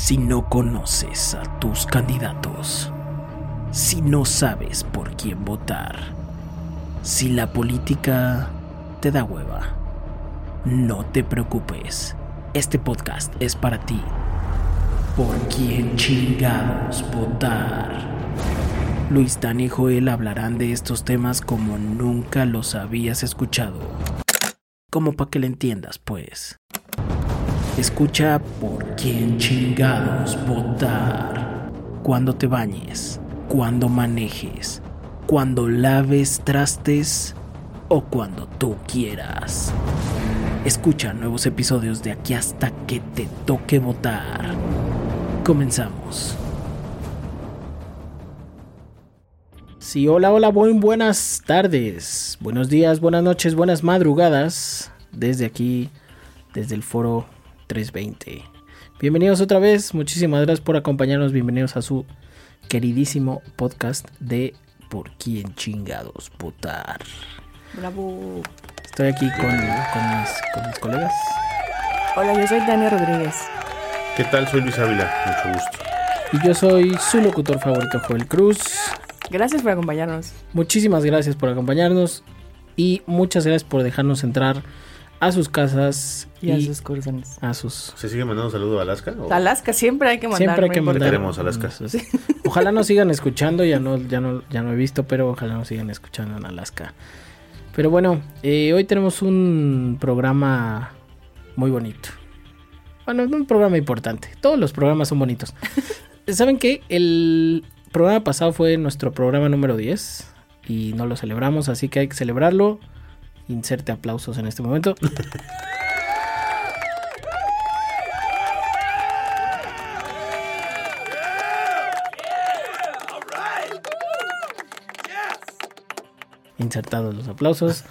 Si no conoces a tus candidatos, si no sabes por quién votar, si la política te da hueva, no te preocupes. Este podcast es para ti. ¿Por quién chingados votar? Luis Dan y Joel hablarán de estos temas como nunca los habías escuchado. Como para que le entiendas, pues. Escucha por quién chingados votar. Cuando te bañes, cuando manejes, cuando laves trastes o cuando tú quieras. Escucha nuevos episodios de aquí hasta que te toque votar. Comenzamos. Sí, hola, hola, buenas tardes, buenos días, buenas noches, buenas madrugadas. Desde aquí, desde el foro 320. Bienvenidos otra vez, muchísimas gracias por acompañarnos, bienvenidos a su queridísimo podcast de Por quién chingados votar. Bravo. Estoy aquí con, con mis, con mis colegas. Hola, yo soy Tania Rodríguez. ¿Qué tal? Soy Luis Ávila, mucho gusto. Y yo soy su locutor favorito, Joel Cruz. Gracias por acompañarnos. Muchísimas gracias por acompañarnos y muchas gracias por dejarnos entrar a sus casas Y, a sus corazones. a sus ¿Se sigue mandando un saludo a Alaska? o- Alaska siempre hay que mandar. siempre hay que mandar Queremos Alaska. Sí. Ojalá nos sigan escuchando, ya no, ya no, ya no he visto, pero ojalá nos sigan escuchando en Alaska. Pero bueno, eh, hoy tenemos un programa muy bonito. Bueno, un programa importante. Todos los programas son bonitos. ¿Saben qué? El programa pasado fue nuestro programa número 10 y no lo celebramos, así que hay que celebrarlo. Inserte aplausos en este momento. Insertados los aplausos.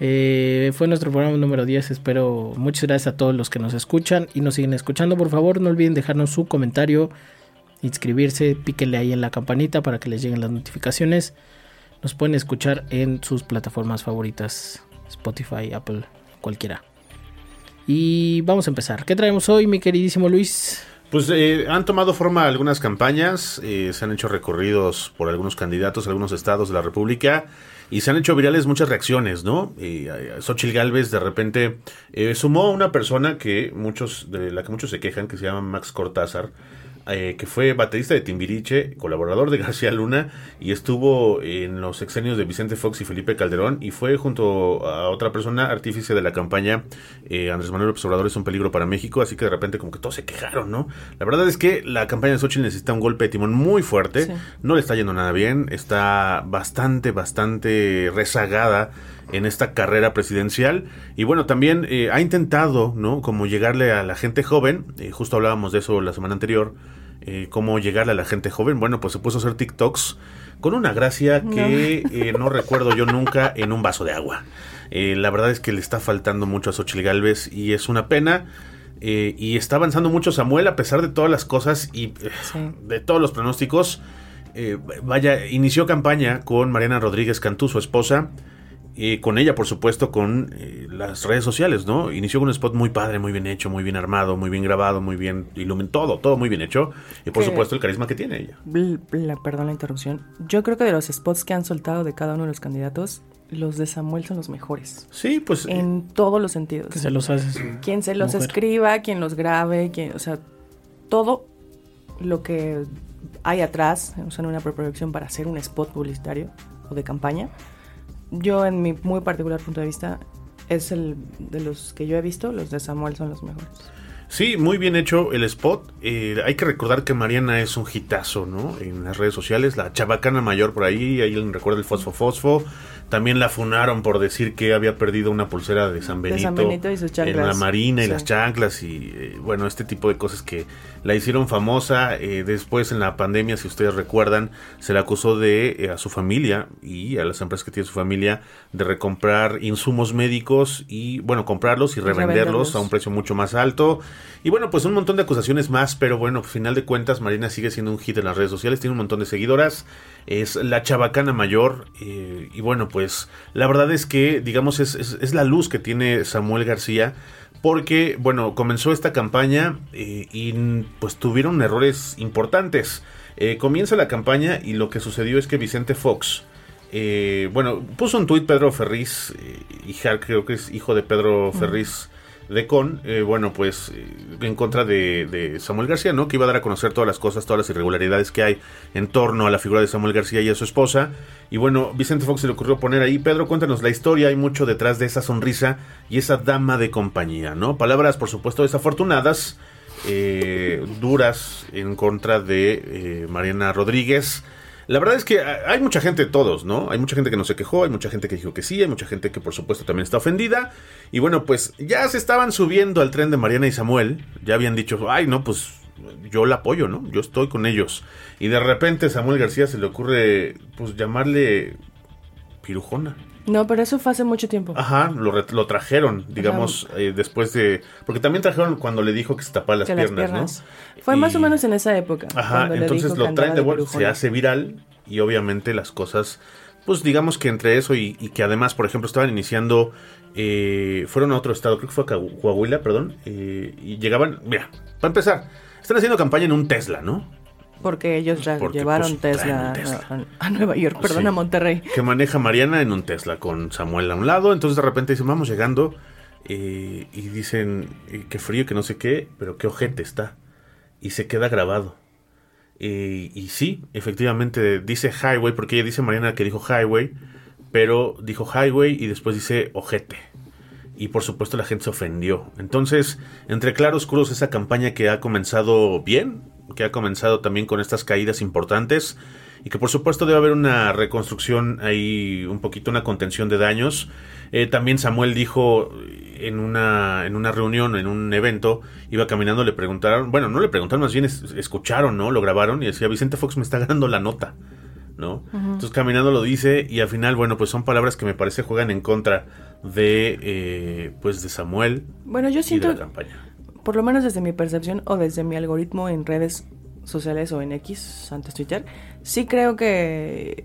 Eh, fue nuestro programa número 10. Espero muchas gracias a todos los que nos escuchan y nos siguen escuchando. Por favor, no olviden dejarnos su comentario, inscribirse, píquenle ahí en la campanita para que les lleguen las notificaciones. Nos pueden escuchar en sus plataformas favoritas: Spotify, Apple, cualquiera. Y vamos a empezar. ¿Qué traemos hoy, mi queridísimo Luis? Pues eh, han tomado forma algunas campañas, eh, se han hecho recorridos por algunos candidatos, algunos estados de la República y se han hecho virales muchas reacciones, ¿no? Y, eh, Xochitl Galvez de repente sumó a una persona que muchos, de la que muchos se quejan, que se llama Max Cortázar, eh, que fue baterista de Timbiriche, colaborador de García Luna y estuvo en los sexenios de Vicente Fox y Felipe Calderón y fue junto a otra persona artífice de la campaña eh, Andrés Manuel Obrador es un peligro para México, así que de repente como que todos se quejaron, ¿no? La verdad es que la campaña de Xochitl necesita un golpe de timón muy fuerte, Sí. no le está yendo nada bien, está bastante, bastante rezagada en esta carrera presidencial. Y bueno también eh, ha intentado no como llegarle a la gente joven eh, justo hablábamos de eso la semana anterior eh, cómo llegarle a la gente joven. Bueno pues se puso a hacer TikToks con una gracia que eh, no recuerdo yo nunca en un vaso de agua. La verdad es que le está faltando mucho a Xochitl Galvez y es una pena eh, y está avanzando mucho Samuel a pesar de todas las cosas y Sí. de todos los pronósticos. Vaya, inició campaña con Mariana Rodríguez Cantú, su esposa, eh, con ella, por supuesto, con eh, las redes sociales, ¿no? Inició con un spot muy padre, muy bien hecho, muy bien armado, muy bien grabado, muy bien iluminado, todo, todo muy bien hecho. Y por Que- supuesto el carisma que tiene ella. Bl- bla- perdón la interrupción. Yo creo que de los spots que han soltado de cada uno de los candidatos, los de Samuel son los mejores. Sí, pues... En todos los sentidos. Que se los haces. Quien se los mujer. escriba, quien los grabe, quien, o sea, todo lo que hay atrás, o sea, en una preproducción para hacer un spot publicitario o de campaña. Yo, en mi muy particular punto de vista, es el de los que yo he visto, los de Samuel son los mejores. Sí, muy bien hecho el spot. Eh, hay que recordar que Mariana es un hitazo, ¿no? En las redes sociales, la chabacana mayor por ahí, ahí recuerda el fosfo fosfo. También la funaron por decir que había perdido una pulsera de San De Benito, San Benito y sus en la marina y Sí. las chanclas y eh, bueno, este tipo de cosas que la hicieron famosa. Eh, después en la pandemia, si ustedes recuerdan, se le acusó de eh, a su familia y a las empresas que tiene su familia de recomprar insumos médicos y bueno, comprarlos y revenderlos revenderlos. a un precio mucho más alto. Y bueno, pues un montón de acusaciones más, pero bueno, al final de cuentas, Marina sigue siendo un hit en las redes sociales, tiene un montón de seguidoras, es la chabacana mayor, eh, y bueno, pues la verdad es que, digamos, es, es- es la luz que tiene Samuel García, porque, bueno, comenzó esta campaña eh, y pues tuvieron errores importantes. Eh, comienza la campaña y lo que sucedió es que Vicente Fox, eh, bueno, puso un tuit Pedro Ferriz, hija, creo que es hijo de Pedro Ferriz de Con, eh, bueno, pues eh, en contra de, de Samuel García, ¿no? Que iba a dar a conocer todas las cosas, todas las irregularidades que hay en torno a la figura de Samuel García y a su esposa. Y bueno, Vicente Fox se le ocurrió poner ahí, Pedro, cuéntanos la historia, hay mucho detrás de esa sonrisa y esa dama de compañía, ¿no? Palabras, por supuesto, desafortunadas, eh, duras en contra de eh, Mariana Rodríguez. La verdad es que hay mucha gente, todos, ¿no? Hay mucha gente que no se quejó, hay mucha gente que dijo que sí, hay mucha gente que por supuesto también está ofendida. Y bueno, pues ya se estaban subiendo al tren de Mariana y Samuel. Ya habían dicho, ay, no, pues yo la apoyo, ¿no? Yo estoy con ellos. Y de repente Samuel García se le ocurre, pues llamarle pirujona. No, pero eso fue hace mucho tiempo. Ajá, lo, re- lo trajeron, digamos, eh, después de... Porque también trajeron cuando le dijo que se tapaba las Que piernas, las ¿no? Fue más o menos en esa época. Ajá, entonces lo traen de vuelta, se hace viral y obviamente las cosas, pues digamos que entre eso y, y que además, por ejemplo, estaban iniciando, eh, fueron a otro estado, creo que fue a Coahuila, perdón, eh, y llegaban, mira, para empezar, están haciendo campaña en un Tesla, ¿no? Porque ellos ya Porque, llevaron pues, Tesla. A, a Nueva York, perdón, Sí. a Monterrey. Que maneja Mariana en un Tesla con Samuel a un lado, entonces de repente dicen, vamos llegando, eh, y dicen, eh, qué frío, que no sé qué, pero qué ojete está, y se queda grabado. Eh, y sí, efectivamente dice highway, porque ella dice Mariana que dijo highway, pero dijo highway y después dice ojete. Y por supuesto la gente se ofendió. Entonces, entre claroscuros, esa campaña que ha comenzado bien, que ha comenzado también con estas caídas importantes, y que por supuesto debe haber una reconstrucción ahí, un poquito una contención de daños. Eh, también Samuel dijo en una, en una reunión, en un evento, iba caminando, le preguntaron, bueno, no le preguntaron, más bien es- escucharon, ¿no? Lo grabaron y decía, Vicente Fox me está ganando la nota, ¿no? Entonces caminando lo dice y al final, bueno, pues son palabras que me parece juegan en contra de, eh, pues de Samuel Bueno, yo y de siento, la campaña. Por lo menos desde mi percepción o desde mi algoritmo en redes sociales o en X, antes Twitter, sí creo que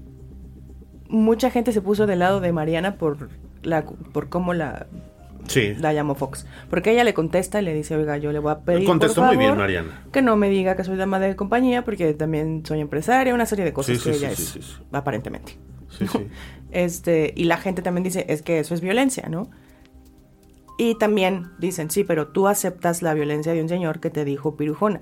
mucha gente se puso del lado de Mariana por la por cómo la Sí, la llamó Fox, porque ella le contesta y le dice, "Oiga, yo le voy a pedir contestó por muy bien Mariana. que no me diga que soy dama de compañía porque también soy empresaria, una serie de cosas Sí, que sí, ella es sí, sí, sí. aparentemente." Sí, sí. Este, y la gente también dice, es que eso es violencia, ¿no? Y también dicen, sí, pero tú aceptas la violencia de un señor que te dijo pirujona.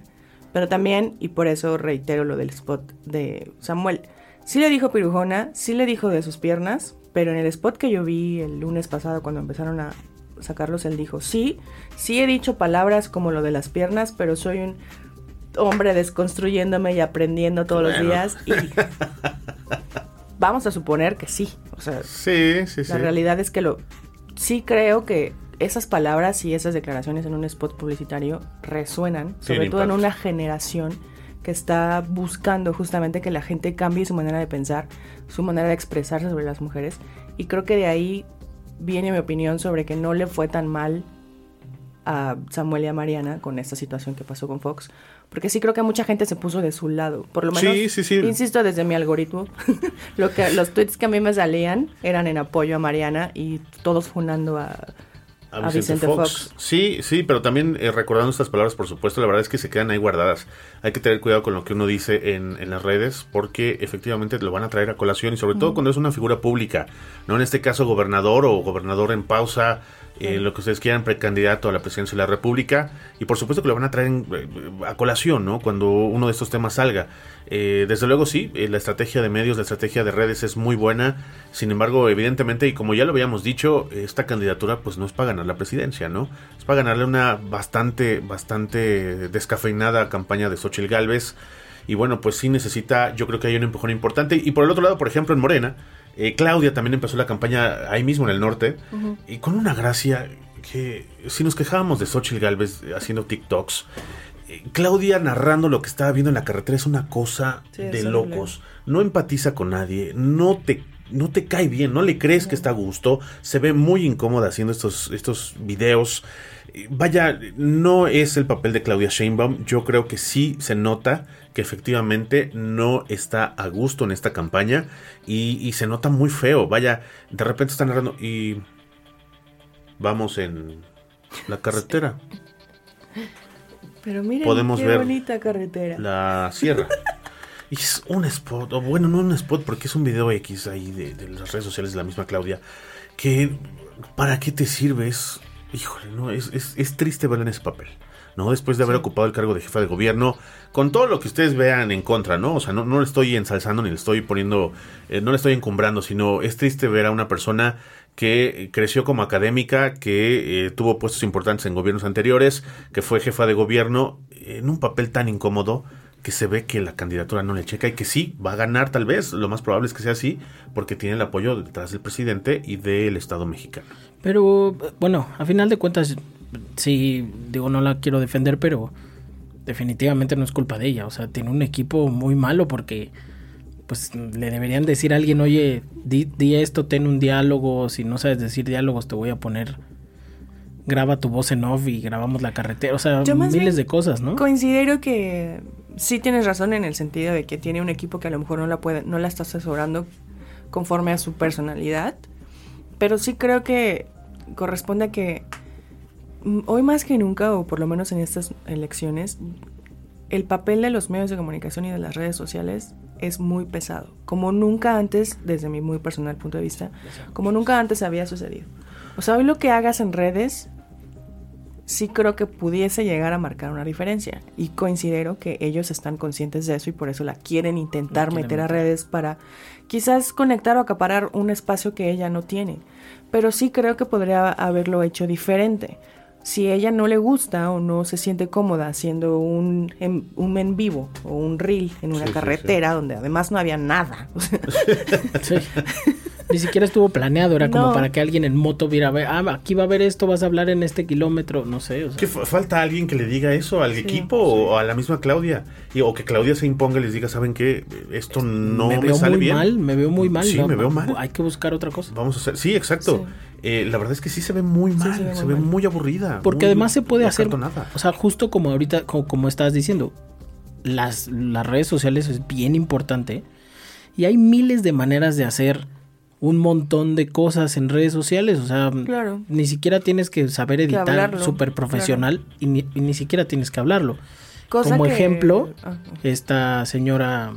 Pero también, y por eso reitero lo del spot de Samuel, sí le dijo pirujona, sí le dijo de sus piernas, pero en el spot que yo vi el lunes pasado cuando empezaron a sacarlos, él dijo, sí, sí he dicho palabras como lo de las piernas, pero soy un hombre desconstruyéndome y aprendiendo todos los días. Y vamos a suponer que sí. O sea, Sí, sí, sí. la realidad es que lo sí creo que esas palabras y esas declaraciones en un spot publicitario resuenan, sobre todo en una generación que está buscando justamente que la gente cambie su manera de pensar, su manera de expresarse sobre las mujeres. Y creo que de ahí viene mi opinión sobre que no le fue tan mal a Samuel y a Mariana con esta situación que pasó con Fox, Porque sí creo que mucha gente se puso de su lado. Por lo menos, Sí, sí, sí. insisto, desde mi algoritmo, lo que, los tweets que a mí me salían eran en apoyo a Mariana y todos funando a, A Vicente, Fox. Sí, sí, pero también eh, recordando estas palabras, por supuesto, la verdad es que se quedan ahí guardadas. Hay que tener cuidado con lo que uno dice en, en las redes, porque efectivamente lo van a traer a colación y sobre todo cuando es una figura pública, no en este caso gobernador o gobernador en pausa, eh, lo que ustedes quieran, precandidato a la presidencia de la República, y por supuesto que lo van a traer eh, a colación, ¿no? Cuando uno de estos temas salga. Eh, desde luego sí, eh, la estrategia de medios, la estrategia de redes es muy buena, sin embargo, evidentemente, y como ya lo habíamos dicho, esta candidatura pues no es para ganar la presidencia, ¿no? Es para ganarle una bastante, bastante descafeinada campaña de Xochitl Galvez, y bueno, pues sí necesita, yo creo que hay un empujón importante, y por el otro lado, por ejemplo, en Morena, eh, Claudia también empezó la campaña ahí mismo en el norte, y con una gracia que si nos quejábamos de Xochitl Galvez haciendo TikToks, eh, Claudia narrando lo que estaba viendo en la carretera es una cosa Sí, de locos. No empatiza con nadie, no te, no te cae bien, no le crees que está a gusto, se ve muy incómoda haciendo estos, estos videos. Eh, Vaya, no es el papel de Claudia Sheinbaum. Yo creo que sí se nota que efectivamente no está a gusto en esta campaña y, y se nota muy feo. Vaya, de repente está narrando y vamos en la carretera. Pero miren Podemos qué ver bonita carretera. la sierra. Y es un spot, o bueno, no un spot, porque es un video X ahí de, de las redes sociales de la misma Claudia. Que, ¿para qué te sirves? Híjole, no, es, es, es triste verla en ese papel. ¿No? Después de haber ocupado el cargo de jefa de gobierno, con todo lo que ustedes vean en contra, ¿no? O sea, no, no le estoy ensalzando ni le estoy poniendo, eh, no le estoy encumbrando, sino es triste ver a una persona que creció como académica, que eh, tuvo puestos importantes en gobiernos anteriores, que fue jefa de gobierno, en un papel tan incómodo que se ve que la candidatura no le checa y que sí, va a ganar tal vez, lo más probable es que sea así, porque tiene el apoyo detrás del presidente y del Estado mexicano. Pero bueno, a final de cuentas, sí, digo, no la quiero defender, pero definitivamente no es culpa de ella. O sea, tiene un equipo muy malo porque pues le deberían decir a alguien, oye, di, di esto, ten un diálogo, si no sabes decir diálogos te voy a poner, graba tu voz en off y grabamos la carretera, o sea, miles de cosas, ¿no? Considero que sí tienes razón en el sentido de que tiene un equipo que a lo mejor no la puede, no la está asesorando conforme a su personalidad, pero sí creo que corresponde a que hoy más que nunca, o por lo menos en estas elecciones, el papel de los medios de comunicación y de las redes sociales es muy pesado, como nunca antes, desde mi muy personal punto de vista, como nunca antes había sucedido. O sea, hoy lo que hagas en redes sí creo que pudiese llegar a marcar una diferencia. Y considero que ellos están conscientes de eso y por eso la quieren intentar La quieren meter a meter. redes para quizás conectar o acaparar un espacio que ella no tiene. Pero sí creo que podría haberlo hecho diferente. Si ella no le gusta o no se siente cómoda haciendo un en, un en vivo o un reel en una Sí, sí, carretera donde además no había nada. Sí. Ni siquiera estuvo planeado, era como para que alguien en moto viera, ver, ah, aquí va a haber esto, vas a hablar en este kilómetro, no sé, o sea. ¿Qué fa- falta alguien que le diga eso al equipo o a la misma Claudia? Y, o que Claudia se imponga y les diga, ¿saben qué? Esto no me me, veo sale muy bien. mal, me veo muy mal. Sí, no, me veo mal. Hay que buscar otra cosa. Vamos a hacer. Sí, exacto. Eh, la verdad es que sí se ve muy mal, se ve se, muy ve mal. muy aburrida. Porque muy además se puede hacer, acartonada. o sea, justo como ahorita, como, como estabas diciendo, las, las redes sociales es bien importante y hay miles de maneras de hacer un montón de cosas en redes sociales, o sea, Claro. ni siquiera tienes que saber editar súper profesional y, ni, y ni siquiera tienes que hablarlo. Cosa como que- ejemplo, ah, esta señora,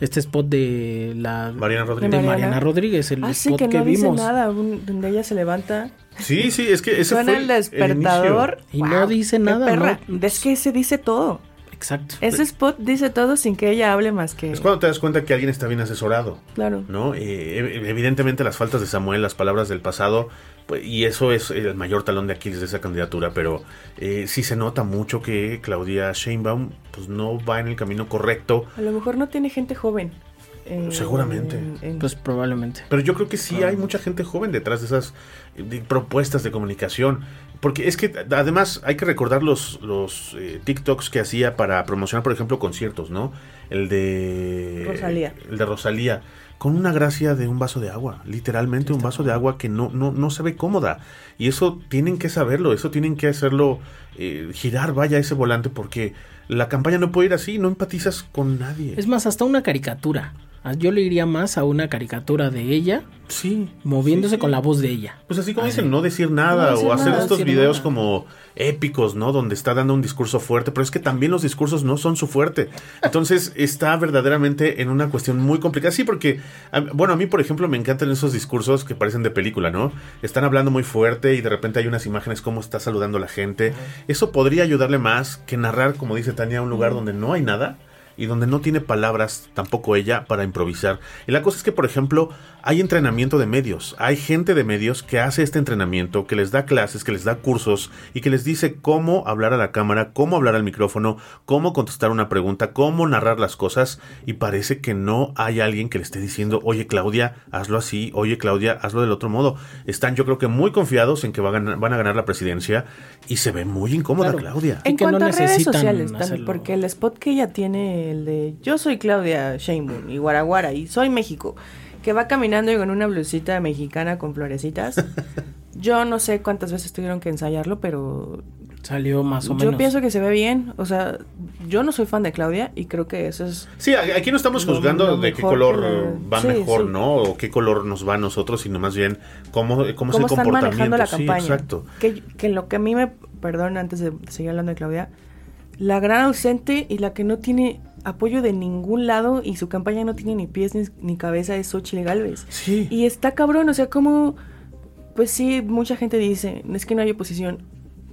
este spot de la Mariana de Rodríguez. Mariana, Rodríguez, el Ah, sí, spot que que, no dice vimos. nada, un- donde ella se levanta Sí, sí, es que ese Suena fue el despertador. Y no dice nada, perra. ¿no? Es que se dice todo. Exacto. Ese spot dice todo sin que ella hable más que. Es cuando te das cuenta que alguien está bien asesorado. Claro. ¿no? Eh, ev- evidentemente las faltas de Samuel, las palabras del pasado, pues, y eso es el mayor talón de Aquiles de esa candidatura, pero eh, sí se nota mucho que Claudia Sheinbaum pues no va en el camino correcto. A lo mejor no tiene gente joven. eh, Seguramente. en- en- Pues probablemente. Pero yo creo que sí hay mucha gente joven detrás de esas eh, de propuestas de comunicación. Porque es que además hay que recordar los, los eh, TikToks que hacía para promocionar, por ejemplo, conciertos, ¿no? El de... Rosalía. El de Rosalía. con una gracia de un vaso de agua, literalmente un vaso de agua que no, no, no se ve cómoda. Y eso tienen que saberlo, eso tienen que hacerlo eh, girar, vaya, ese volante, porque la campaña no puede ir así, no empatizas con nadie. Es más, hasta una caricatura. Ah, Yo le iría más a una caricatura de ella Sí. moviéndose sí, sí. con la voz de ella. Pues así como dicen, no decir nada No decir o hacer nada, estos videos nada. como épicos, ¿no? Donde está dando un discurso fuerte, pero es que también los discursos no son su fuerte. Entonces está verdaderamente en una cuestión muy complicada. Sí, porque, bueno, a mí, por ejemplo, me encantan esos discursos que parecen de película, ¿no? Están hablando muy fuerte y de repente hay unas imágenes como está saludando a la gente. Eso podría ayudarle más que narrar, como dice Tania, un lugar donde no hay nada y donde no tiene palabras tampoco ella para improvisar. Y la cosa es que, por ejemplo, hay entrenamiento de medios, hay gente de medios que hace este entrenamiento, que les da clases, que les da cursos y que les dice cómo hablar a la cámara, cómo hablar al micrófono, cómo contestar una pregunta, cómo narrar las cosas y parece que no hay alguien que le esté diciendo, oye Claudia, hazlo así, oye Claudia, hazlo del otro modo. Están yo creo que muy confiados en que van a ganar, van a ganar la presidencia y se ve muy incómoda Claro. Claudia. En que no cuanto a redes sociales, también, porque el spot que ella tiene, el de yo soy Claudia Sheinbaum y Guaraguara y soy México, que va caminando y con una blusita mexicana con florecitas. yo no sé cuántas veces tuvieron que ensayarlo, pero Salió más o yo menos. pienso que se ve bien. O sea, yo no soy fan de Claudia y creo que eso es Sí, aquí no estamos juzgando lo de qué color que va sí, mejor, sí. ¿no? O qué color nos va a nosotros, sino más bien cómo, cómo, es el cómo están comportamiento. manejando la Sí, campaña. exacto. Que, que lo que a mí me, perdón, antes de seguir hablando de Claudia, la gran ausente y la que no tiene apoyo de ningún lado y su campaña no tiene ni pies ni, ni cabeza es Xochitl Galvez. Sí. Y está cabrón, o sea, como, pues sí, mucha gente dice, es que no hay oposición,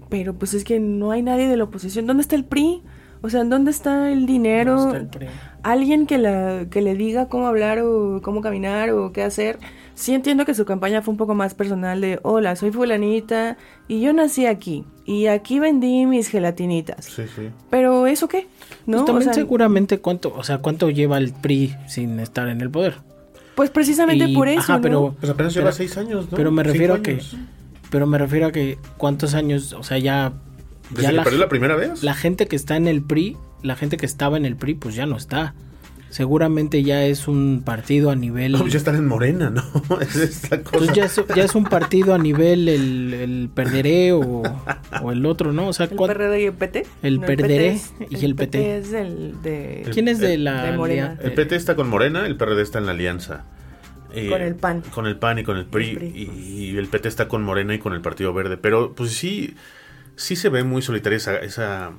pero pues es que no hay nadie de la oposición. ¿Dónde está el PRI? O sea, ¿dónde está el dinero? ¿Dónde está el PRI? Alguien que, la, que le diga cómo hablar o cómo caminar o qué hacer. Sí entiendo que su campaña fue un poco más personal de, hola, soy fulanita y yo nací aquí y aquí vendí mis gelatinitas. Sí, sí. Pero ¿eso qué? ¿No? Pues también O sea, seguramente cuánto, o sea, cuánto lleva el PRI sin estar en el poder. Pues precisamente Y- por eso, ajá, ¿no? pero, Pues apenas pero- lleva seis años, ¿no? Pero me Cinco refiero a que, años. pero me refiero a que cuántos años, o sea, ya, ¿Desde ya que la, perdió la primera vez? la gente que está en el PRI, la gente que estaba en el PRI, pues ya no está. Seguramente ya es un partido a nivel. No, pues ya están en Morena, ¿no? Es la cosa. Entonces ya es, ya es un partido a nivel el, el perderé o, o el otro, ¿no? O sea, ¿El ¿cuán- PRD y el PT? El No, PRD es- y el PT. es el de... ¿quién es de la de Morena. El PT está con Morena, el PRD está en la alianza. Eh, Con el PAN. Con el PAN y con el PRI, El PRI. Y, y el PT está con Morena y con el Partido Verde. Pero pues sí, sí se ve muy solitaria esa, esa,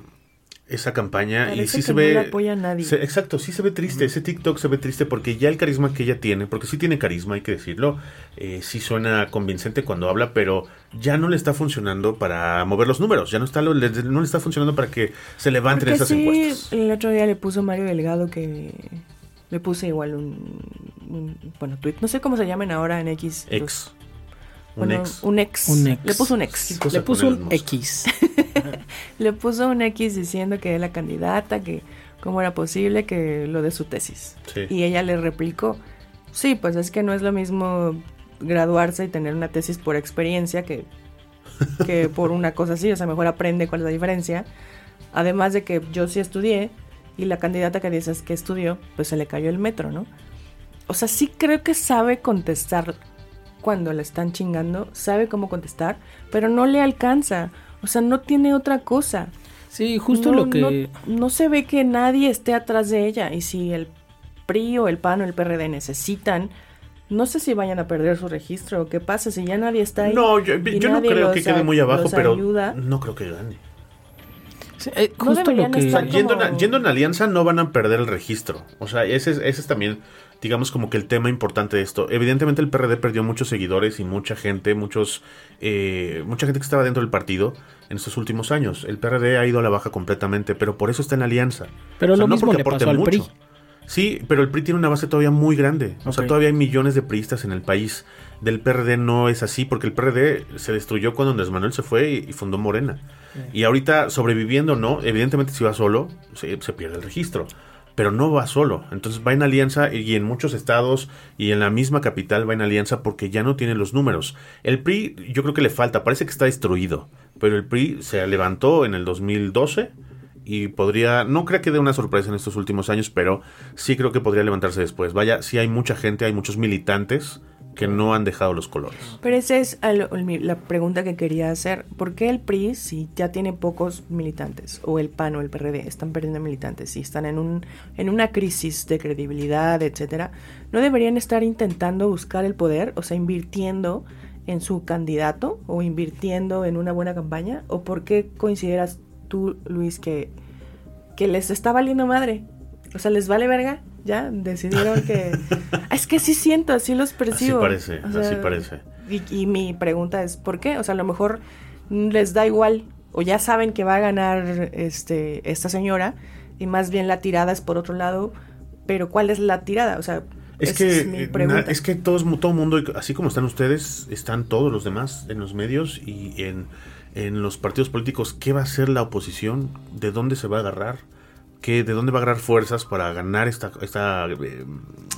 esa campaña. y sí que se no ve... apoya nadie. se- exacto, sí se ve triste. Ese TikTok se ve triste porque ya el carisma que ella tiene, porque sí tiene carisma, hay que decirlo, eh, sí suena convincente cuando habla, pero ya no le está funcionando para mover los números. Ya no, está, no le está funcionando para que se levanten Porque esas sí, encuestas. el otro día le puso Mario Delgado que... Le puse igual un, un- bueno, tweet, no sé cómo se llaman ahora en X. los- Un bueno, ex. Un ex. Un ex. Le puso un ex. Le puso un. X. Le puso un X diciendo que es la candidata, que cómo era posible que lo de su tesis. Sí. Y ella le replicó, sí, pues es que no es lo mismo graduarse y tener una tesis por experiencia que, que por una cosa así, o sea, mejor aprende cuál es la diferencia. Además de que yo sí estudié y la candidata que dices que estudió, pues se le cayó el metro, ¿no? O sea, sí creo que sabe contestar cuando le están chingando, sabe cómo contestar, pero no le alcanza. O sea, no tiene otra cosa. Sí, justo No, lo que... No, no se ve que nadie esté atrás de ella. Y si el PRI o el PAN o el PRD necesitan, no sé si vayan a perder su registro o qué pasa si ya nadie está ahí. No, yo, no creo que quede muy abajo, pero ayuda. no creo que gane. Sí, eh, No justo lo que... estar Yendo, como- en, yendo en alianza no van a perder el registro. O sea, ese es, ese es también, digamos, como que el tema importante de esto. Evidentemente el PRD perdió muchos seguidores y mucha gente, muchos, eh, mucha gente que estaba dentro del partido en estos últimos años. El PRD ha ido a la baja completamente, pero por eso está en alianza. Pero O sea, lo no mismo porque le aporte pasó al PRI. Sí, pero el PRI tiene una base todavía muy grande. O sea, todavía hay millones de priistas en el país. Del PRD no es así, porque el PRD se destruyó cuando Andrés Manuel se fue y, y fundó Morena. Y ahorita, sobreviviendo, no, evidentemente si va solo, se, se pierde el registro. Pero no va solo. Entonces va en alianza y en muchos estados y en la misma capital va en alianza porque ya no tiene los números. El PRI yo creo que le falta, parece que está destruido. Pero el PRI se levantó en el 2012 y podría, no creo que dé una sorpresa en estos últimos años, pero sí creo que podría levantarse después. Vaya, sí hay mucha gente, hay muchos militantes que no han dejado los colores. Pero esa es la pregunta que quería hacer. ¿Por qué el PRI, si ya tiene pocos militantes, o el PAN o el PRD, están perdiendo militantes, si están en, un, en una crisis de credibilidad, etcétera, no deberían estar intentando buscar el poder, o sea, invirtiendo en su candidato o invirtiendo en una buena campaña? ¿O por qué consideras tú, Luis, que, que les está valiendo madre? O sea, ¿les vale verga? Ya decidieron que... es que sí siento, así los percibo. parece, O así parece. Y, y mi pregunta es, ¿por qué? O sea, a lo mejor les da igual o ya saben que va a ganar este esta señora y más bien la tirada es por otro lado, pero ¿cuál es la tirada? O sea, Es que, es mi eh, na- es que todos, todo el mundo, así como están ustedes, están todos los demás en los medios y en, en los partidos políticos. ¿Qué va a hacer la oposición? ¿De dónde se va a agarrar? ¿Qué, ¿De dónde va a agarrar fuerzas para ganar esta, esta, eh,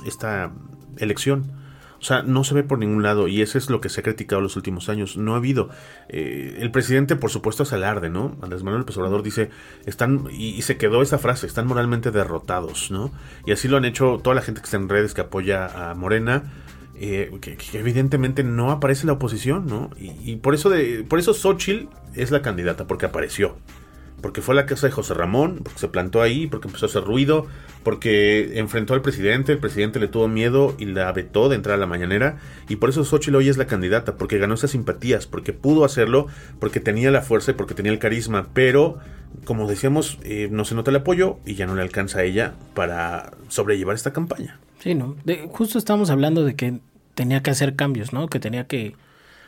esta elección? O sea, no se ve por ningún lado y eso es lo que se ha criticado los últimos años. No ha habido. eh, el presidente, por supuesto, es alarde, ¿no? Andrés Manuel López Obrador dice, están, y, y se quedó esa frase, están moralmente derrotados, ¿no? Y así lo han hecho toda la gente que está en redes que apoya a Morena. eh, que, que evidentemente no aparece la oposición, ¿no? Y, y por eso de, por eso Xochitl es la candidata, porque apareció porque fue a la casa de José Ramón, porque se plantó ahí, porque empezó a hacer ruido, porque enfrentó al presidente, el presidente le tuvo miedo y la vetó de entrar a la mañanera, y por eso Xochitl hoy es la candidata, porque ganó esas simpatías, porque pudo hacerlo, porque tenía la fuerza y porque tenía el carisma, pero como decíamos, eh, no se nota el apoyo y ya no le alcanza a ella para sobrellevar esta campaña. Sí, ¿no? De- justo estamos hablando de que tenía que hacer cambios, ¿no? Que tenía que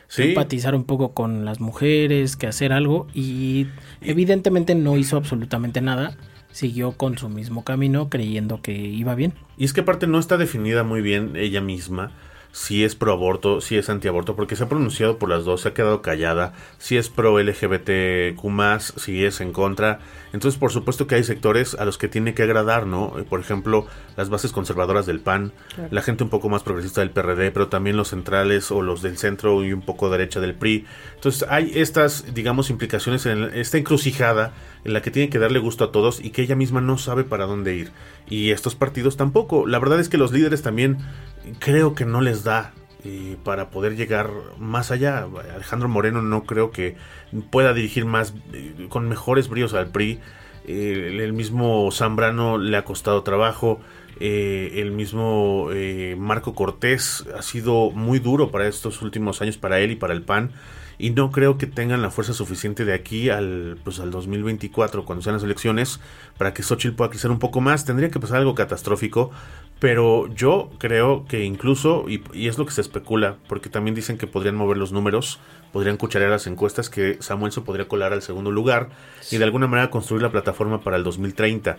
Sí. empatizar un poco con las mujeres, que hacer algo y evidentemente no hizo absolutamente nada. Siguió con su mismo camino creyendo que iba bien. Y es que aparte no está definida muy bien ella misma si es pro aborto, si es antiaborto, porque se ha pronunciado por las dos, se ha quedado callada, si es pro LGBTQ, si es en contra. Entonces, por supuesto que hay sectores a los que tiene que agradar, ¿no? Eh, Por ejemplo, las bases conservadoras del PAN, Claro. la gente un poco más progresista del PRD, pero también los centrales o los del centro y un poco derecha del PRI. Entonces, hay estas, digamos, implicaciones en esta encrucijada en la que tiene que darle gusto a todos y que ella misma no sabe para dónde ir. Y estos partidos tampoco. La verdad es que los líderes también creo que no les da para poder llegar más allá. Alejandro Moreno no creo que pueda dirigir más eh, con mejores bríos al PRI. El, el mismo Zambrano le ha costado trabajo. Eh, el mismo eh, Marco Cortés ha sido muy duro para estos últimos años para él y para el PAN y no creo que tengan la fuerza suficiente de aquí al pues al 2024 cuando sean las elecciones para que Xochitl pueda crecer un poco más tendría que pasar algo catastrófico pero yo creo que incluso y, y es lo que se especula porque también dicen que podrían mover los números podrían cucharear las encuestas que Samuel se podría colar al segundo lugar y de alguna manera construir la plataforma para el 2030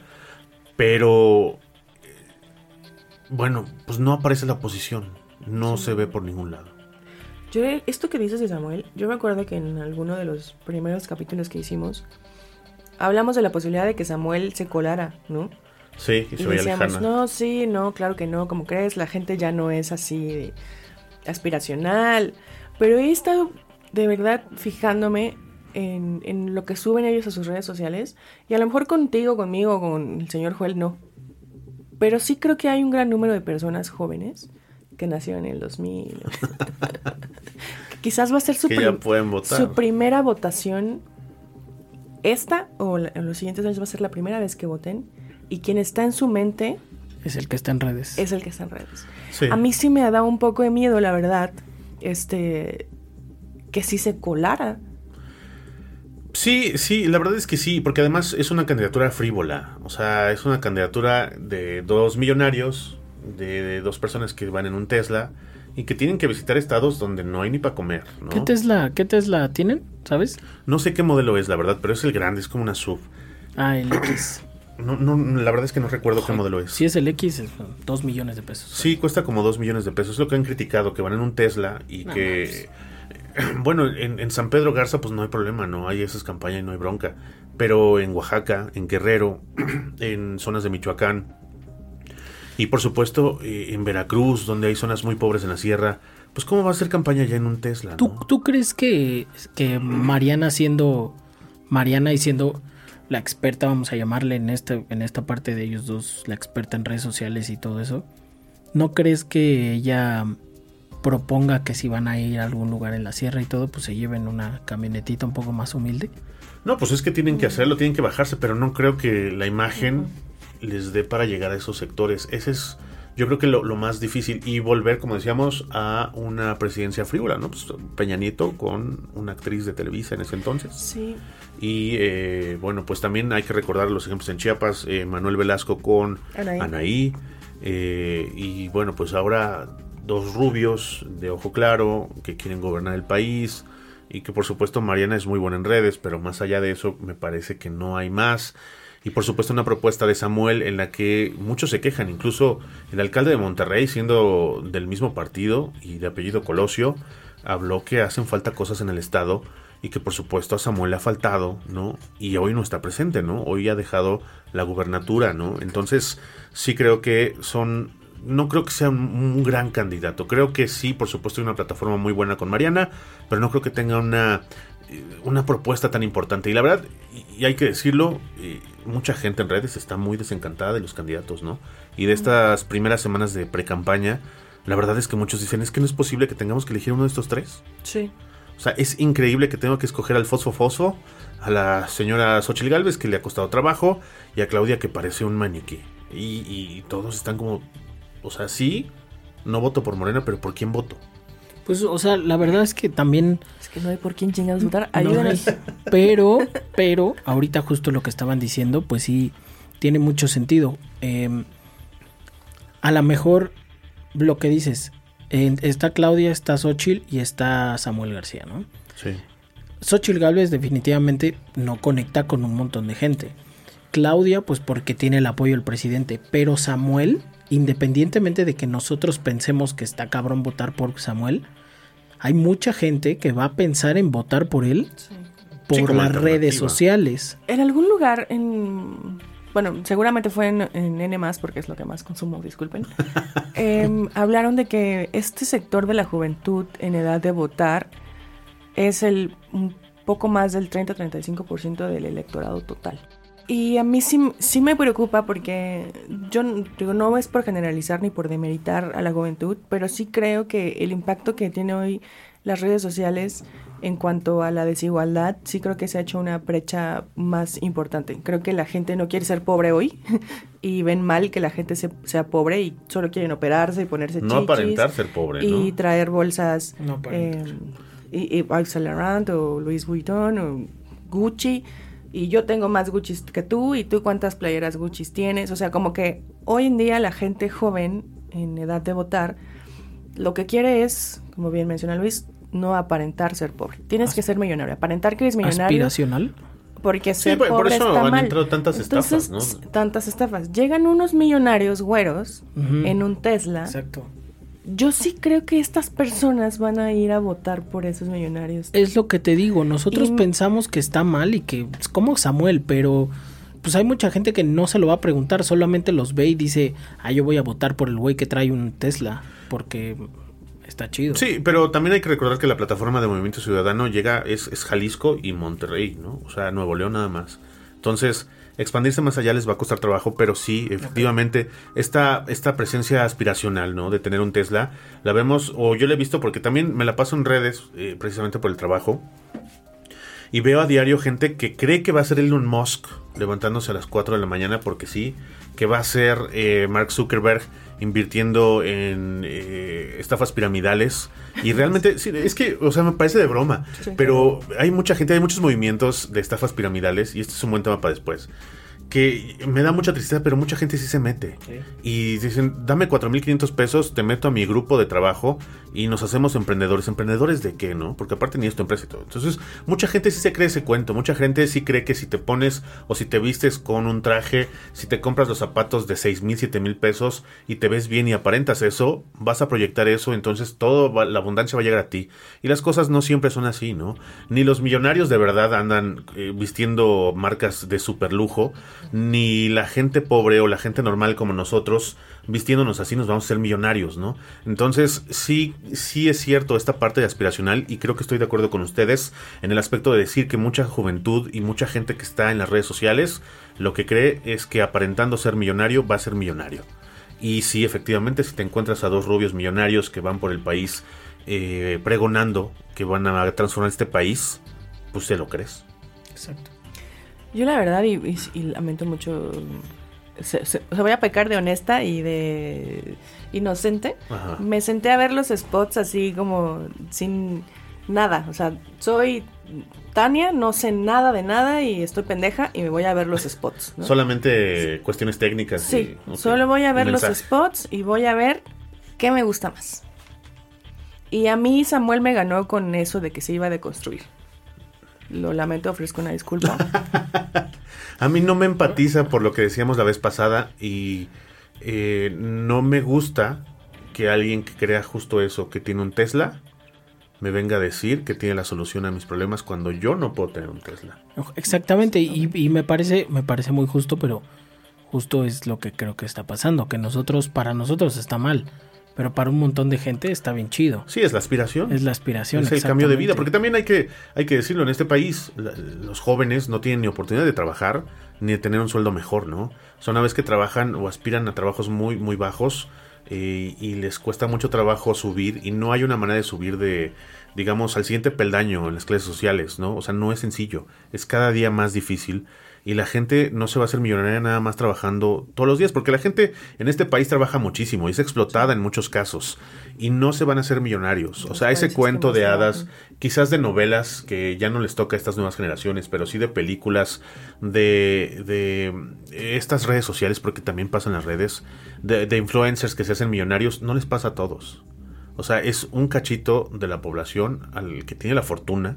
pero bueno, pues no aparece la oposición. No se ve por ningún lado. Yo, esto que dices de Samuel, yo me acuerdo que en alguno de los primeros capítulos que hicimos, hablamos de la posibilidad de que Samuel se colara, ¿no? Sí, y se Y decíamos, lejana. no, sí, no, claro que no, como crees, la gente ya no es así aspiracional. Pero he estado de verdad fijándome en, en lo que suben ellos a sus redes sociales. Y a lo mejor contigo, conmigo, con el señor Joel, no. Pero sí creo que hay un gran número de personas jóvenes que nacieron en el 2000. quizás va a ser su, prim- pueden votar. su primera votación. Esta o la- en los siguientes años va a ser la primera vez que voten. Y quien está en su mente Es el que está en redes. es el que está en redes. Sí. A mí sí me ha dado un poco de miedo, la verdad. Este. Que si se colara. Sí, sí, la verdad es que sí, porque además es una candidatura frívola. O sea, es una candidatura de dos millonarios, de, de dos personas que van en un Tesla y que tienen que visitar estados donde no hay ni para comer. ¿no? ¿Qué Tesla, qué Tesla tienen? ¿Sabes? No sé qué modelo es, la verdad, pero es el grande, es como una sub. Ah, el X. No, no, la verdad es que no recuerdo qué modelo es. Si es el X, es dos millones de pesos. Sí, cuesta como 2 millones de pesos. Es lo que han criticado, que van en un Tesla y No que... Bueno, en, en San Pedro Garza pues no hay problema, no hay esas campañas y no hay bronca. Pero en Oaxaca, en Guerrero, en zonas de Michoacán y por supuesto eh, en Veracruz, donde hay zonas muy pobres en la sierra, pues cómo va a ser campaña ya en un Tesla, ¿Tú, ¿no? tú crees que, que Mariana siendo Mariana y siendo la experta, vamos a llamarle en, este, en esta parte de ellos dos, la experta en redes sociales y todo eso, ¿no crees que ella proponga que si van a ir a algún lugar en la sierra y todo, pues se lleven una camionetita un poco más humilde? No, pues es que tienen que hacerlo, tienen que bajarse, pero no creo que la imagen les dé para llegar a esos sectores. Ese es, yo creo que lo, lo más difícil. Y volver, como decíamos, a una presidencia frívola, ¿no? Pues Peña Nieto con una actriz de Televisa en ese entonces. Sí. Y eh, bueno, pues también hay que recordar los ejemplos en Chiapas, eh, Manuel Velasco con Anaí. Anaí. eh, y bueno, pues ahora dos rubios de ojo claro que quieren gobernar el país. Y que por supuesto Mariana es muy buena en redes, pero más allá de eso me parece que no hay más. Y por supuesto una propuesta de Samuel en la que muchos se quejan, incluso el alcalde de Monterrey, siendo del mismo partido y de apellido Colosio, habló que hacen falta cosas en el Estado y que por supuesto a Samuel le ha faltado, ¿no? Y hoy no está presente, ¿no? Hoy ha dejado la gubernatura, ¿no? Entonces sí creo que son... No creo que sea un, gran candidato. Creo que sí, por supuesto, hay una plataforma muy buena con Mariana, pero no creo que tenga una, una propuesta tan importante. Y la verdad, y, hay que decirlo, eh, mucha gente en redes está muy desencantada de los candidatos, ¿no? Y de estas primeras semanas de pre-campaña, la verdad es que muchos dicen, es que no es posible que tengamos que elegir uno de estos tres. Sí. O sea, es increíble que tengo que escoger al Fosfo Fosfo, a la señora Xochitl Galvez, que le ha costado trabajo, y a Claudia, que parece un maniquí. Y, y todos están como, o sea, sí, no voto por Morena, pero ¿por quién voto? Pues, o sea, la verdad es que también... Que no hay por quién chingados votar. no Ayúdanos. hay, pero, pero, ahorita justo lo que estaban diciendo, pues sí, tiene mucho sentido. Eh, a lo mejor lo que dices, eh, está Claudia, está Xochitl y está Samuel García, ¿no? Sí. Xochitl Galvez definitivamente no conecta con un montón de gente. Claudia, pues porque tiene el apoyo del presidente. Pero Samuel, independientemente de que nosotros pensemos que está cabrón votar por Samuel, hay mucha gente que va a pensar en votar por él por Sí, las redes sociales. En algún lugar en... Bueno, seguramente fue en, en N+, porque es lo que más consumo, disculpen. Em, hablaron de que este sector de la juventud en edad de votar es el un poco más del 30-35% del electorado total. Y a mí sí, sí me preocupa porque yo digo, no es por generalizar ni por demeritar a la juventud, pero sí creo que el impacto que tiene hoy las redes sociales en cuanto a la desigualdad, sí creo que se ha hecho una brecha más importante. Creo que la gente no quiere ser pobre hoy y ven mal que la gente se- sea pobre y solo quieren operarse y ponerse No aparentar ser pobre, y traer bolsas No aparentar. eh, y, y Yves Saint Laurent o Louis Vuitton o Gucci y yo tengo más Gucci que tú y tú cuántas playeras Gucci tienes, o sea, como que hoy en día la gente joven en edad de votar lo que quiere es, como bien menciona Luis, no aparentar ser pobre. Tienes que ser millonario, aparentar que eres millonario Aspiracional. porque Sí, ser por- por pobre eso está han mal. entrado tantas Entonces, estafas, ¿no? Tantas estafas. Llegan unos millonarios güeros en un Tesla. Exacto. Yo sí creo que estas personas van a ir a votar por esos millonarios. Es lo que te digo, nosotros Y- pensamos que está mal y que es como Samuel, pero pues hay mucha gente que no se lo va a preguntar, solamente los ve y dice, ah, yo voy a votar por el güey que trae un Tesla, porque está chido. Sí, pero también hay que recordar que la plataforma de Movimiento Ciudadano llega, es, es Jalisco y Monterrey, ¿no? O sea, Nuevo León nada más. Entonces, expandirse más allá les va a costar trabajo, pero sí, efectivamente, esta, esta presencia aspiracional, ¿no? De tener un Tesla, la vemos, o yo la he visto porque también me la paso en redes, eh, precisamente por el trabajo. Y veo a diario gente que cree que va a ser Elon Musk levantándose a las 4 de la mañana porque sí, que va a ser eh, Mark Zuckerberg invirtiendo en eh, estafas piramidales. Y realmente, sí, es que, o sea, me parece de broma. Pero hay mucha gente, hay muchos movimientos de estafas piramidales y este es un buen tema para después. Que me da mucha tristeza, pero mucha gente sí se mete. Y dicen, dame 4.500 pesos, te meto a mi grupo de trabajo y nos hacemos emprendedores. ¿Emprendedores de qué, no? Porque aparte ni es tu empresa y todo. Entonces, mucha gente sí se cree ese cuento. Mucha gente sí cree que si te pones o si te vistes con un traje, si te compras los zapatos de 6.000, 7.000 pesos y te ves bien y aparentas eso, vas a proyectar eso. Entonces, toda la abundancia va a llegar a ti. Y las cosas no siempre son así, ¿no? Ni los millonarios de verdad andan eh, vistiendo marcas de super lujo Ni la gente pobre o la gente normal como nosotros, vistiéndonos así, nos vamos a ser millonarios, ¿no? Entonces, sí, sí es cierto esta parte de aspiracional y creo que estoy de acuerdo con ustedes en el aspecto de decir que mucha juventud y mucha gente que está en las redes sociales lo que cree es que aparentando ser millonario va a ser millonario. Y sí, efectivamente, si te encuentras a dos rubios millonarios que van por el país eh, pregonando que van a transformar este país, pues te lo crees. Exacto. Yo la verdad, y, y- y lamento mucho, se, se- voy a pecar de honesta y de inocente. Ajá. Me senté a ver los spots así como sin nada. O sea, soy Tania, no sé nada de nada y estoy pendeja y me voy a ver los spots. ¿no? Solamente cuestiones técnicas. Sí, y- solo voy a ver los spots y voy a ver qué me gusta más. Y a mí Samuel me ganó con eso de que se iba a deconstruir. Lo lamento, ofrezco una disculpa. A mí no me empatiza por lo que decíamos la vez pasada y eh, no me gusta que alguien que crea justo eso, que tiene un Tesla, me venga a decir que tiene la solución a mis problemas cuando yo no puedo tener un Tesla. Exactamente, y, y me parece, me parece muy justo, pero justo es lo que creo que está pasando, que nosotros, para nosotros está mal, pero para un montón de gente está bien chido. Sí, es la aspiración. Es la aspiración. Es el cambio de vida, porque también hay que, hay que decirlo, en este país la- los jóvenes no tienen ni oportunidad de trabajar ni de tener un sueldo mejor, ¿no? Son una vez que trabajan o aspiran a trabajos muy, muy bajos eh, y les cuesta mucho trabajo subir y no hay una manera de subir de, digamos, al siguiente peldaño en las clases sociales, ¿no? O sea, no es sencillo, es cada día más difícil y la gente no se va a hacer millonaria nada más trabajando todos los días, porque la gente en este país trabaja muchísimo y es explotada en muchos casos y no se van a hacer millonarios. O sea, ese cuento de hadas, quizás de novelas que ya no les toca a estas nuevas generaciones, pero sí de películas, de, de estas redes sociales, porque también pasan las redes, de, de influencers que se hacen millonarios, no les pasa a todos. O sea, es un cachito de la población al que tiene la fortuna,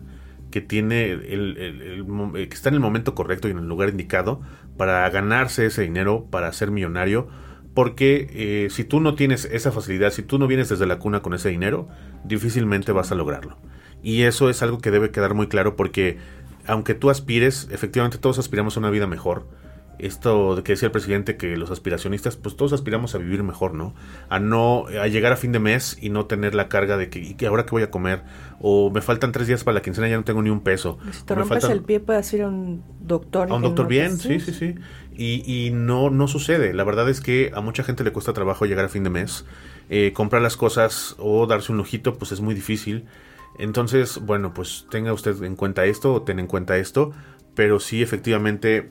que tiene el, eh, que está en el momento correcto y en el lugar indicado para ganarse ese dinero, para ser millonario. Porque eh, si tú no tienes esa facilidad, si tú no vienes desde la cuna con ese dinero, difícilmente vas a lograrlo. Y eso es algo que debe quedar muy claro porque aunque tú aspires, efectivamente todos aspiramos a una vida mejor. Esto de que decía el presidente que los aspiracionistas, pues todos aspiramos a vivir mejor, ¿no? A no, a llegar a fin de mes y no tener la carga de que, ¿y que ahora qué voy a comer? O me faltan tres días para la quincena y ya no tengo ni un peso. si te O me rompes faltan- el pie, puedes ir a un doctor. a un doctor no- bien, sí, sí, sí. Y, y no, no sucede. La verdad es que a mucha gente le cuesta trabajo llegar a fin de mes. Eh, comprar las cosas o darse un lujito, pues es muy difícil. Entonces, bueno, pues tenga usted en cuenta esto o ten en cuenta esto. Pero sí, efectivamente,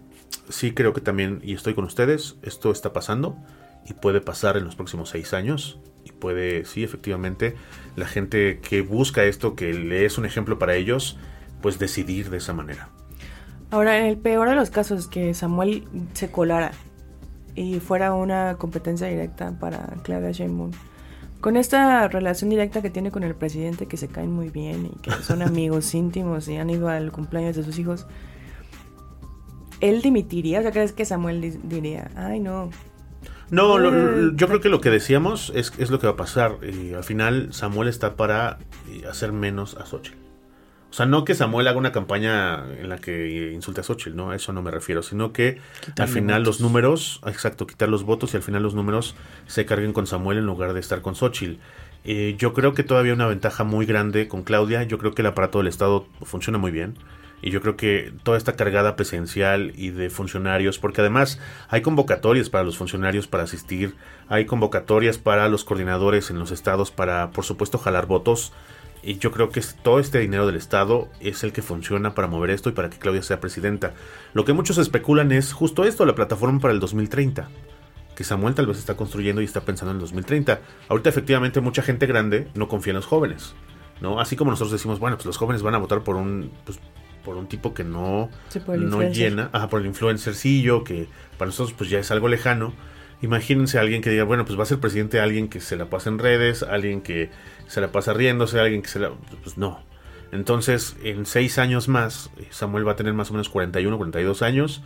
sí creo que también, y estoy con ustedes, esto está pasando y puede pasar en los próximos seis años. Y puede, sí, efectivamente, la gente que busca esto, que le es un ejemplo para ellos, pues decidir de esa manera. Ahora, en el peor de los casos, que Samuel se colara y fuera una competencia directa para Claudia Sheinbaum. Con esta relación directa que tiene con el presidente, que se caen muy bien y que son amigos íntimos y han ido al cumpleaños de sus hijos, ¿él dimitiría? O sea, ¿crees que Samuel di- diría, ay no, No, lo- Eh, lo- yo creo que lo que decíamos es, es lo que va a pasar. Y al final Samuel está para eh, hacer menos a Xochitl. O sea, no que Samuel haga una campaña en la que insulte a Xochitl, no, a eso no me refiero, sino que al final votos. los números, exacto, quitar los votos y al final los números se carguen con Samuel en lugar de estar con Xochitl. Eh, yo creo que todavía hay una ventaja muy grande con Claudia, yo creo que el aparato del Estado funciona muy bien. Y yo creo que toda esta cargada presidencial y de funcionarios, porque además hay convocatorias para los funcionarios para asistir, hay convocatorias para los coordinadores en los estados para, por supuesto, jalar votos. Y yo creo que todo este dinero del Estado es el que funciona para mover esto y para que Claudia sea presidenta. Lo que muchos especulan es justo esto, la plataforma para el 2030. Que Samuel tal vez está construyendo y está pensando en el 2030. Ahorita efectivamente mucha gente grande no confía en los jóvenes. ¿no? Así como nosotros decimos, bueno, pues los jóvenes van a votar por un, pues, por un tipo que no, Sí, no llena, ajá, por el influencercillo, que para nosotros pues ya es algo lejano. Imagínense a alguien que diga, bueno, pues va a ser presidente alguien que se la pasa en redes, alguien que se la pasa riéndose, alguien que se la... Pues no. Entonces, en seis años más, eh, Samuel va a tener más o menos 41, 42 años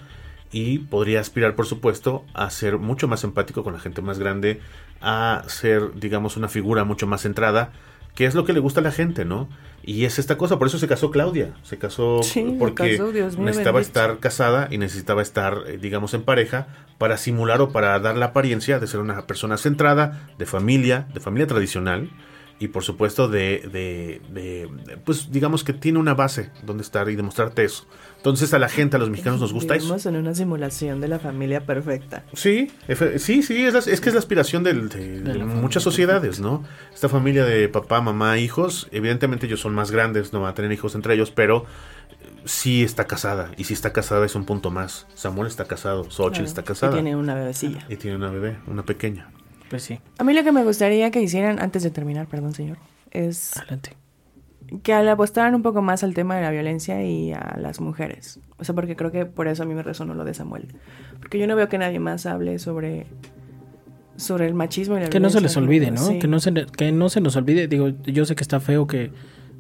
y podría aspirar, por supuesto, a ser mucho más empático con la gente más grande, a ser, digamos, una figura mucho más centrada, que es lo que le gusta a la gente, ¿no? Y es esta cosa, por eso se casó Claudia, se casó Sí, porque casó, Dios mío necesitaba bendito. estar casada y necesitaba estar, eh, digamos, en pareja para simular o para dar la apariencia de ser una persona centrada, de familia, de familia tradicional y por supuesto de, de- de, pues digamos que tiene una base donde estar y demostrarte eso. Entonces a la gente, a los mexicanos nos gusta eso. Vivimos en una simulación de la familia perfecta. Sí, sí, sí, es, la- es que es la aspiración del- de, de muchas sociedades, ¿no? Esta familia de papá, mamá, hijos, evidentemente ellos son más grandes, no van a tener hijos entre ellos, pero eh, sí está casada, y si está casada es un punto más. Samuel está casado, Xochitl Claro, está y casada. tiene una bebecilla. Y tiene una bebé, una pequeña. Pues sí, A mí lo que me gustaría que hicieran, antes de terminar, perdón señor, es adelante. Que le apostaran un poco más al tema de la violencia y a las mujeres. O sea, porque creo que por eso a mí me resonó lo de Samuel. Porque yo no veo que nadie más hable sobre, sobre el machismo y la Que no se les violencia. olvide, ¿no? Sí. Que, no se, que no se nos olvide. Digo, yo sé que está feo que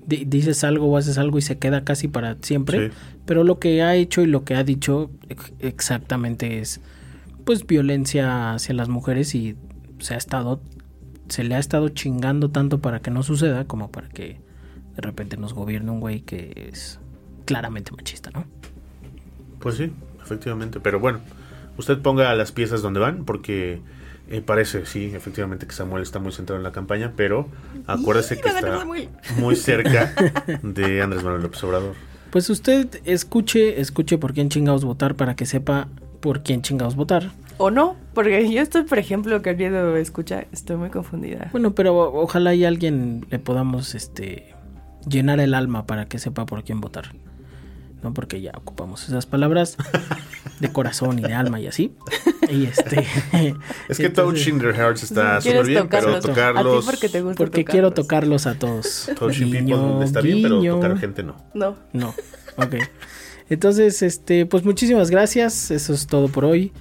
di- dices algo o haces algo y se queda casi para siempre. Sí. Pero lo que ha hecho y lo que ha dicho ex- exactamente es, pues, violencia hacia las mujeres y se ha estado, se le ha estado chingando tanto para que no suceda como para que de repente nos gobierne un güey que es claramente machista, ¿no? Pues sí, efectivamente. Pero bueno, usted ponga las piezas donde van, porque eh, parece, sí, efectivamente que Samuel está muy centrado en la campaña, pero acuérdese que está muy cerca de Andrés Manuel López Obrador. Pues usted escuche, escuche por quién chingados votar para que sepa por quién chingados votar. O no, porque yo estoy, por ejemplo, queriendo escuchar, estoy muy confundida. Bueno, pero ojalá y alguien le podamos este llenar el alma para que sepa por quién votar. No porque ya ocupamos esas palabras de corazón y de alma y así. Y este Es que entonces, Touch in Their Hearts está súper bien, pero tocarlos. A tocarlos. ti porque te gusta porque tocarlos. quiero tocarlos a todos. Touching Guiño, People está bien, pero tocar gente no. No. No. Ok. Entonces, este, pues muchísimas gracias. Eso es todo por hoy.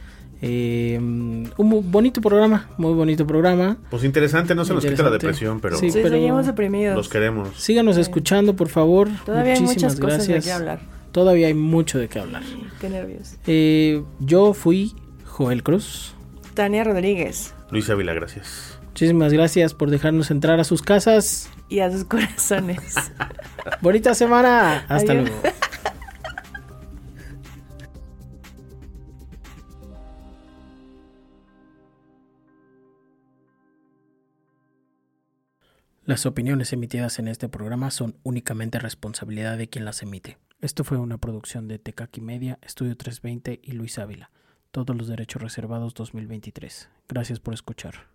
Eh, un bonito programa, muy bonito programa. Pues interesante, no se nos quita la depresión, pero Sí, pero- seguimos deprimidos. los queremos. Síganos escuchando, por favor. Todavía hay Muchísimas muchas cosas de gracias. qué hablar. Todavía hay mucho de qué hablar. Qué nervios. Eh, yo fui Joel Cruz. Tania Rodríguez. Luis Ávila, gracias. Muchísimas gracias por dejarnos entrar a sus casas. Y a sus corazones. Bonita semana. Hasta Adiós. luego. Las opiniones emitidas en este programa son únicamente responsabilidad de quien las emite. Esto fue una producción de Tecaki Media, Estudio 320 y Luis Ávila. Todos los derechos reservados 2023. Gracias por escuchar.